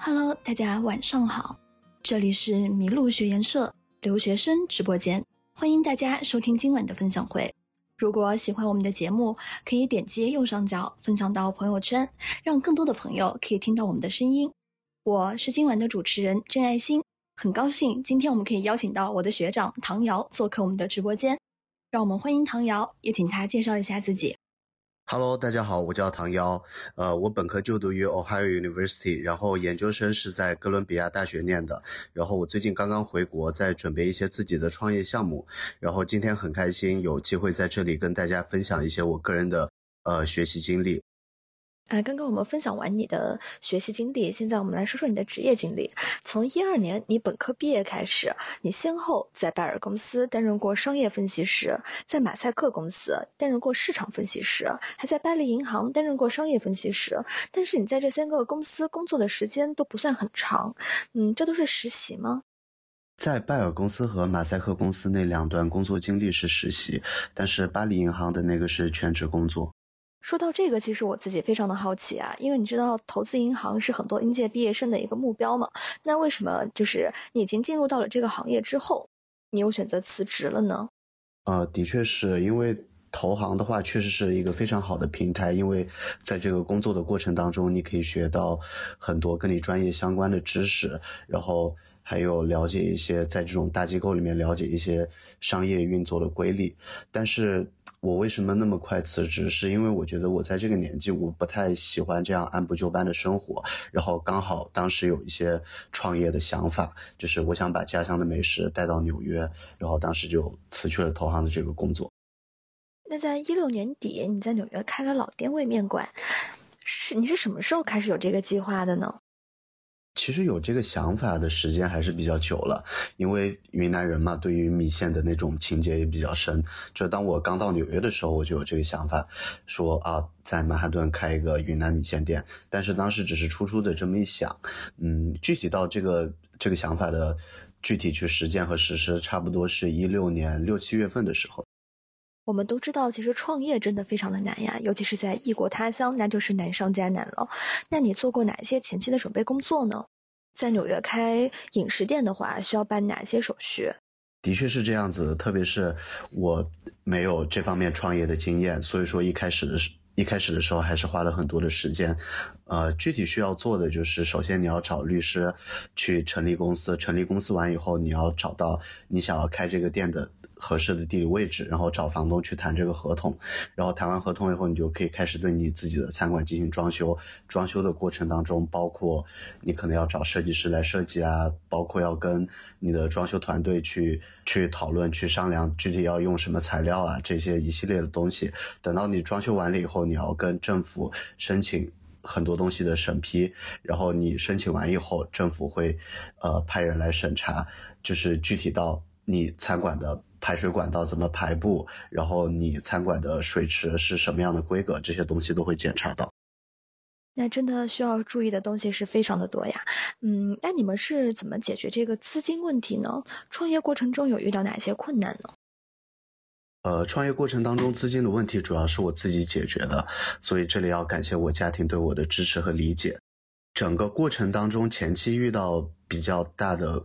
Hello，大家晚上好，这里是麋鹿学研社留学生直播间，欢迎大家收听今晚的分享会。如果喜欢我们的节目，可以点击右上角分享到朋友圈，让更多的朋友可以听到我们的声音。我是今晚的主持人郑爱心，很高兴今天我们可以邀请到我的学长唐瑶做客我们的直播间，让我们欢迎唐瑶，也请他介绍一下自己。Hello，大家好，我叫唐瑶，呃，我本科就读于 Ohio University，然后研究生是在哥伦比亚大学念的，然后我最近刚刚回国，在准备一些自己的创业项目，然后今天很开心有机会在这里跟大家分享一些我个人的呃学习经历。哎，刚刚我们分享完你的学习经历，现在我们来说说你的职业经历。从一二年你本科毕业开始，你先后在拜耳公司担任过商业分析师，在马赛克公司担任过市场分析师，还在巴黎银行担任过商业分析师。但是你在这三个公司工作的时间都不算很长，嗯，这都是实习吗？在拜耳公司和马赛克公司那两段工作经历是实习，但是巴黎银行的那个是全职工作。说到这个，其实我自己非常的好奇啊，因为你知道投资银行是很多应届毕业生的一个目标嘛。那为什么就是你已经进入到了这个行业之后，你又选择辞职了呢？呃，的确是因为投行的话，确实是一个非常好的平台，因为在这个工作的过程当中，你可以学到很多跟你专业相关的知识，然后。还有了解一些在这种大机构里面了解一些商业运作的规律，但是我为什么那么快辞职？是因为我觉得我在这个年纪，我不太喜欢这样按部就班的生活。然后刚好当时有一些创业的想法，就是我想把家乡的美食带到纽约，然后当时就辞去了投行的这个工作。那在一六年底，你在纽约开了老店味面馆，是你是什么时候开始有这个计划的呢？其实有这个想法的时间还是比较久了，因为云南人嘛，对于米线的那种情结也比较深。就当我刚到纽约的时候，我就有这个想法，说啊，在曼哈顿开一个云南米线店。但是当时只是初初的这么一想，嗯，具体到这个这个想法的具体去实践和实施，差不多是一六年六七月份的时候。我们都知道，其实创业真的非常的难呀，尤其是在异国他乡，那就是难上加难了。那你做过哪些前期的准备工作呢？在纽约开饮食店的话，需要办哪些手续？的确是这样子，特别是我没有这方面创业的经验，所以说一开始的时一开始的时候还是花了很多的时间。呃，具体需要做的就是，首先你要找律师去成立公司，成立公司完以后，你要找到你想要开这个店的。合适的地理位置，然后找房东去谈这个合同，然后谈完合同以后，你就可以开始对你自己的餐馆进行装修。装修的过程当中，包括你可能要找设计师来设计啊，包括要跟你的装修团队去去讨论、去商量具体要用什么材料啊，这些一系列的东西。等到你装修完了以后，你要跟政府申请很多东西的审批，然后你申请完以后，政府会呃派人来审查，就是具体到你餐馆的。排水管道怎么排布？然后你餐馆的水池是什么样的规格？这些东西都会检查到。那真的需要注意的东西是非常的多呀。嗯，那你们是怎么解决这个资金问题呢？创业过程中有遇到哪些困难呢？呃，创业过程当中资金的问题主要是我自己解决的，所以这里要感谢我家庭对我的支持和理解。整个过程当中前期遇到比较大的。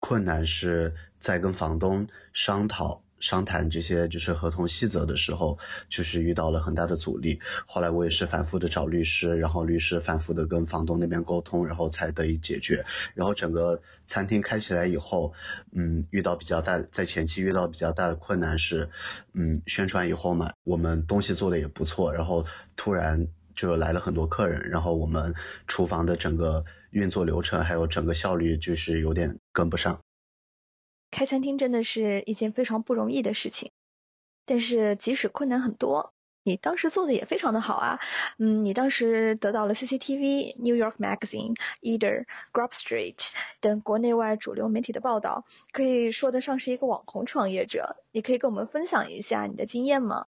困难是在跟房东商讨、商谈这些就是合同细则的时候，就是遇到了很大的阻力。后来我也是反复的找律师，然后律师反复的跟房东那边沟通，然后才得以解决。然后整个餐厅开起来以后，嗯，遇到比较大，在前期遇到比较大的困难是，嗯，宣传以后嘛，我们东西做的也不错，然后突然就来了很多客人，然后我们厨房的整个。运作流程还有整个效率就是有点跟不上。开餐厅真的是一件非常不容易的事情，但是即使困难很多，你当时做的也非常的好啊。嗯，你当时得到了 CCTV、New York Magazine、Eater、Grub Street 等国内外主流媒体的报道，可以说得上是一个网红创业者。你可以跟我们分享一下你的经验吗？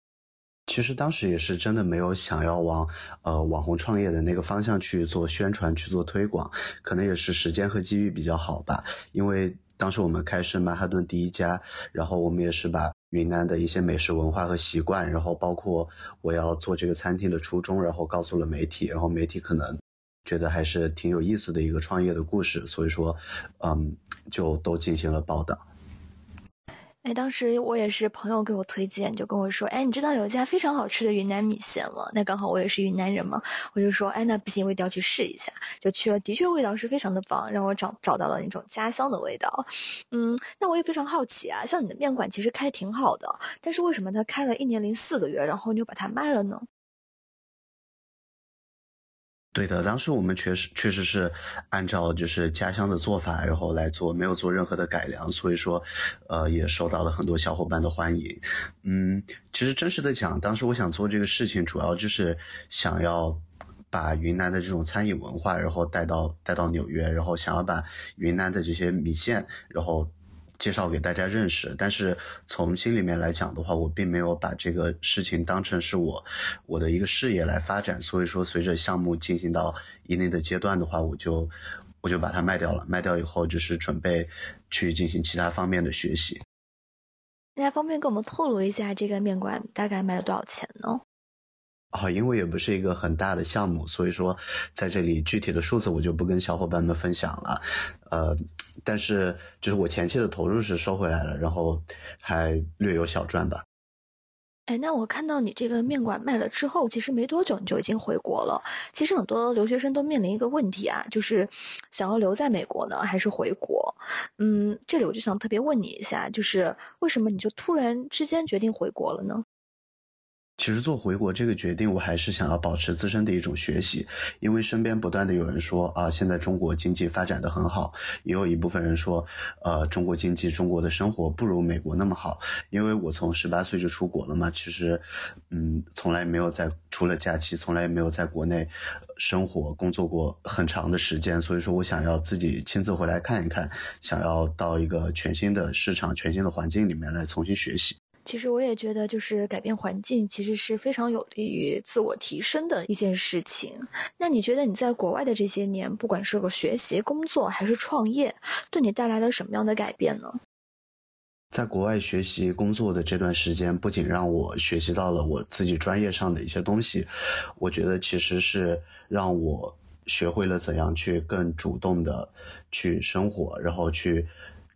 其实当时也是真的没有想要往呃网红创业的那个方向去做宣传去做推广，可能也是时间和机遇比较好吧。因为当时我们开是曼哈顿第一家，然后我们也是把云南的一些美食文化和习惯，然后包括我要做这个餐厅的初衷，然后告诉了媒体，然后媒体可能觉得还是挺有意思的一个创业的故事，所以说，嗯，就都进行了报道。哎，当时我也是朋友给我推荐，就跟我说，哎，你知道有一家非常好吃的云南米线吗？那刚好我也是云南人嘛，我就说，哎，那不行，我一定要去试一下。就去了，的确味道是非常的棒，让我找找到了那种家乡的味道。嗯，那我也非常好奇啊，像你的面馆其实开挺好的，但是为什么它开了一年零四个月，然后你就把它卖了呢？对的，当时我们确实确实是按照就是家乡的做法，然后来做，没有做任何的改良，所以说，呃，也受到了很多小伙伴的欢迎。嗯，其实真实的讲，当时我想做这个事情，主要就是想要把云南的这种餐饮文化，然后带到带到纽约，然后想要把云南的这些米线，然后。介绍给大家认识，但是从心里面来讲的话，我并没有把这个事情当成是我我的一个事业来发展。所以说，随着项目进行到一定的阶段的话，我就我就把它卖掉了。卖掉以后，就是准备去进行其他方面的学习。大家方便跟我们透露一下，这个面馆大概卖了多少钱呢？啊，因为也不是一个很大的项目，所以说在这里具体的数字我就不跟小伙伴们分享了。呃，但是就是我前期的投入是收回来了，然后还略有小赚吧。哎，那我看到你这个面馆卖了之后，其实没多久你就已经回国了。其实很多留学生都面临一个问题啊，就是想要留在美国呢，还是回国？嗯，这里我就想特别问你一下，就是为什么你就突然之间决定回国了呢？其实做回国这个决定，我还是想要保持自身的一种学习，因为身边不断的有人说啊，现在中国经济发展的很好，也有一部分人说，呃，中国经济、中国的生活不如美国那么好。因为我从十八岁就出国了嘛，其实，嗯，从来没有在除了假期，从来也没有在国内生活工作过很长的时间，所以说我想要自己亲自回来看一看，想要到一个全新的市场、全新的环境里面来重新学习。其实我也觉得，就是改变环境，其实是非常有利于自我提升的一件事情。那你觉得你在国外的这些年，不管是个学习、工作还是创业，对你带来了什么样的改变呢？在国外学习工作的这段时间，不仅让我学习到了我自己专业上的一些东西，我觉得其实是让我学会了怎样去更主动的去生活，然后去。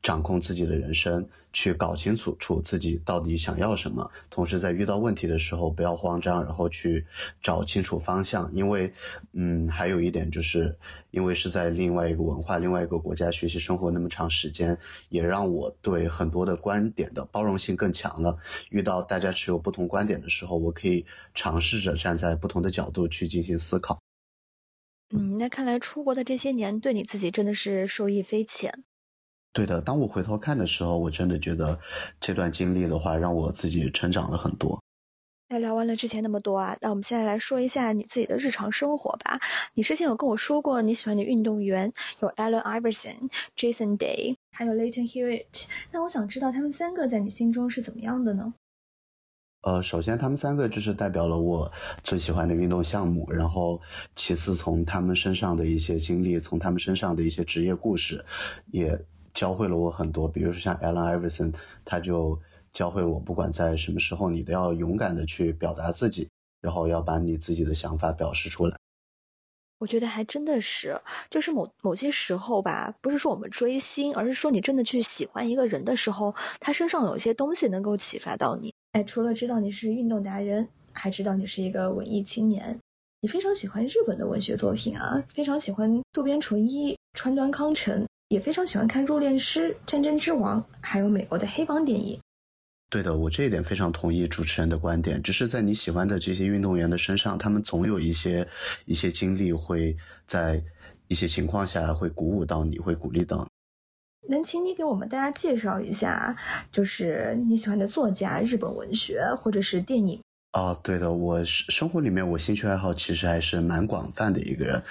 掌控自己的人生，去搞清楚楚自己到底想要什么。同时，在遇到问题的时候，不要慌张，然后去找清楚方向。因为，嗯，还有一点就是，因为是在另外一个文化、另外一个国家学习生活那么长时间，也让我对很多的观点的包容性更强了。遇到大家持有不同观点的时候，我可以尝试着站在不同的角度去进行思考。嗯，那看来出国的这些年，对你自己真的是受益匪浅。对的，当我回头看的时候，我真的觉得这段经历的话，让我自己成长了很多。那聊完了之前那么多啊，那我们现在来说一下你自己的日常生活吧。你之前有跟我说过你喜欢的运动员有 Allen Iverson、Jason Day，还有 Layton Hewitt。那我想知道他们三个在你心中是怎么样的呢？呃，首先他们三个就是代表了我最喜欢的运动项目，然后其次从他们身上的一些经历，从他们身上的一些职业故事，也。教会了我很多，比如说像 Allen Iverson，他就教会我，不管在什么时候，你都要勇敢的去表达自己，然后要把你自己的想法表示出来。我觉得还真的是，就是某某些时候吧，不是说我们追星，而是说你真的去喜欢一个人的时候，他身上有一些东西能够启发到你。哎，除了知道你是运动达人，还知道你是一个文艺青年，你非常喜欢日本的文学作品啊，非常喜欢渡边淳一、川端康成。也非常喜欢看《入殓师》《战争之王》，还有美国的黑帮电影。对的，我这一点非常同意主持人的观点。只是在你喜欢的这些运动员的身上，他们总有一些一些经历，会在一些情况下会鼓舞到你，会鼓励到。能请你给我们大家介绍一下，就是你喜欢的作家、日本文学或者是电影？哦，对的，我生活里面我兴趣爱好其实还是蛮广泛的一个人，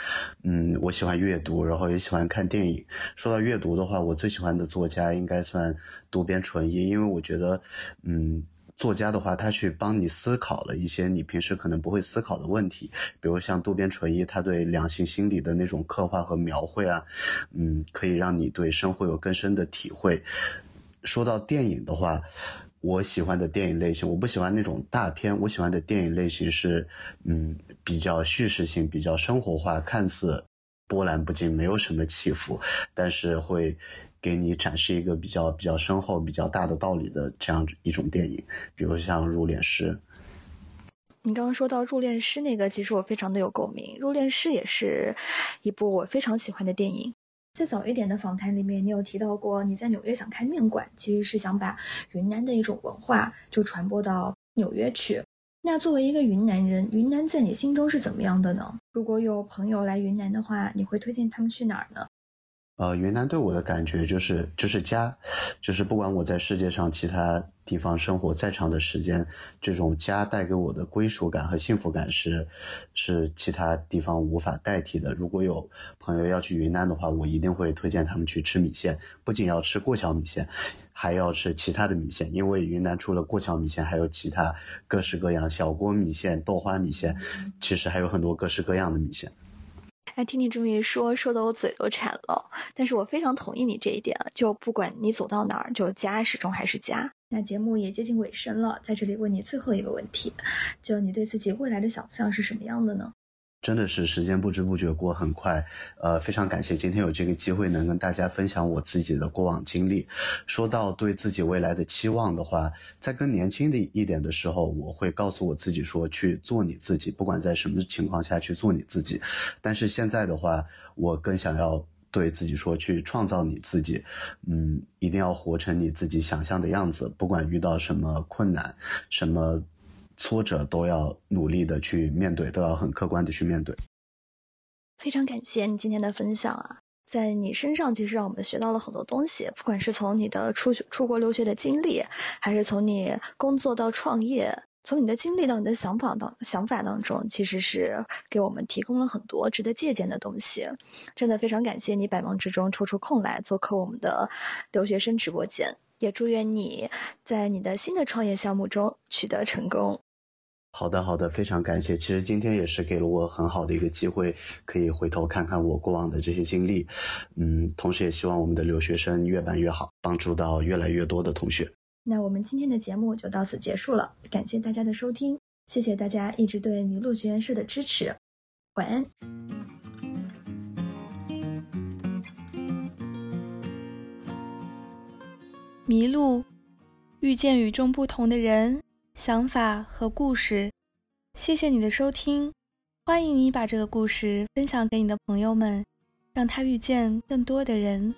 嗯，我喜欢阅读，然后也喜欢看电影。说到阅读的话，我最喜欢的作家应该算渡边淳一，因为我觉得，嗯，作家的话，他去帮你思考了一些你平时可能不会思考的问题，比如像渡边淳一，他对两性心理的那种刻画和描绘啊，嗯，可以让你对生活有更深的体会。说到电影的话。我喜欢的电影类型，我不喜欢那种大片。我喜欢的电影类型是，嗯，比较叙事性、比较生活化，看似波澜不惊，没有什么起伏，但是会给你展示一个比较比较深厚、比较大的道理的这样一种电影，比如像《入殓师》。你刚刚说到《入殓师》那个，其实我非常的有共鸣，《入殓师》也是一部我非常喜欢的电影。在早一点的访谈里面，你有提到过你在纽约想开面馆，其实是想把云南的一种文化就传播到纽约去。那作为一个云南人，云南在你心中是怎么样的呢？如果有朋友来云南的话，你会推荐他们去哪儿呢？呃，云南对我的感觉就是就是家，就是不管我在世界上其他地方生活再长的时间，这种家带给我的归属感和幸福感是是其他地方无法代替的。如果有朋友要去云南的话，我一定会推荐他们去吃米线，不仅要吃过桥米线，还要吃其他的米线，因为云南除了过桥米线，还有其他各式各样小锅米线、豆花米线，其实还有很多各式各样的米线。哎，听你这么一说，说的我嘴都馋了。但是我非常同意你这一点，就不管你走到哪儿，就家始终还是家。那节目也接近尾声了，在这里问你最后一个问题，就你对自己未来的想象是什么样的呢？真的是时间不知不觉过很快，呃，非常感谢今天有这个机会能跟大家分享我自己的过往经历。说到对自己未来的期望的话，在更年轻的一点的时候，我会告诉我自己说去做你自己，不管在什么情况下去做你自己。但是现在的话，我更想要对自己说去创造你自己，嗯，一定要活成你自己想象的样子，不管遇到什么困难，什么。挫折都要努力的去面对，都要很客观的去面对。非常感谢你今天的分享啊，在你身上其实让我们学到了很多东西，不管是从你的出出国留学的经历，还是从你工作到创业，从你的经历到你的想法当想法当中，其实是给我们提供了很多值得借鉴的东西。真的非常感谢你百忙之中抽出空来做客我们的留学生直播间，也祝愿你在你的新的创业项目中取得成功。好的，好的，非常感谢。其实今天也是给了我很好的一个机会，可以回头看看我过往的这些经历，嗯，同时也希望我们的留学生越办越好，帮助到越来越多的同学。那我们今天的节目就到此结束了，感谢大家的收听，谢谢大家一直对麋鹿学院社的支持，晚安。麋鹿遇见与众不同的人。想法和故事，谢谢你的收听，欢迎你把这个故事分享给你的朋友们，让他遇见更多的人。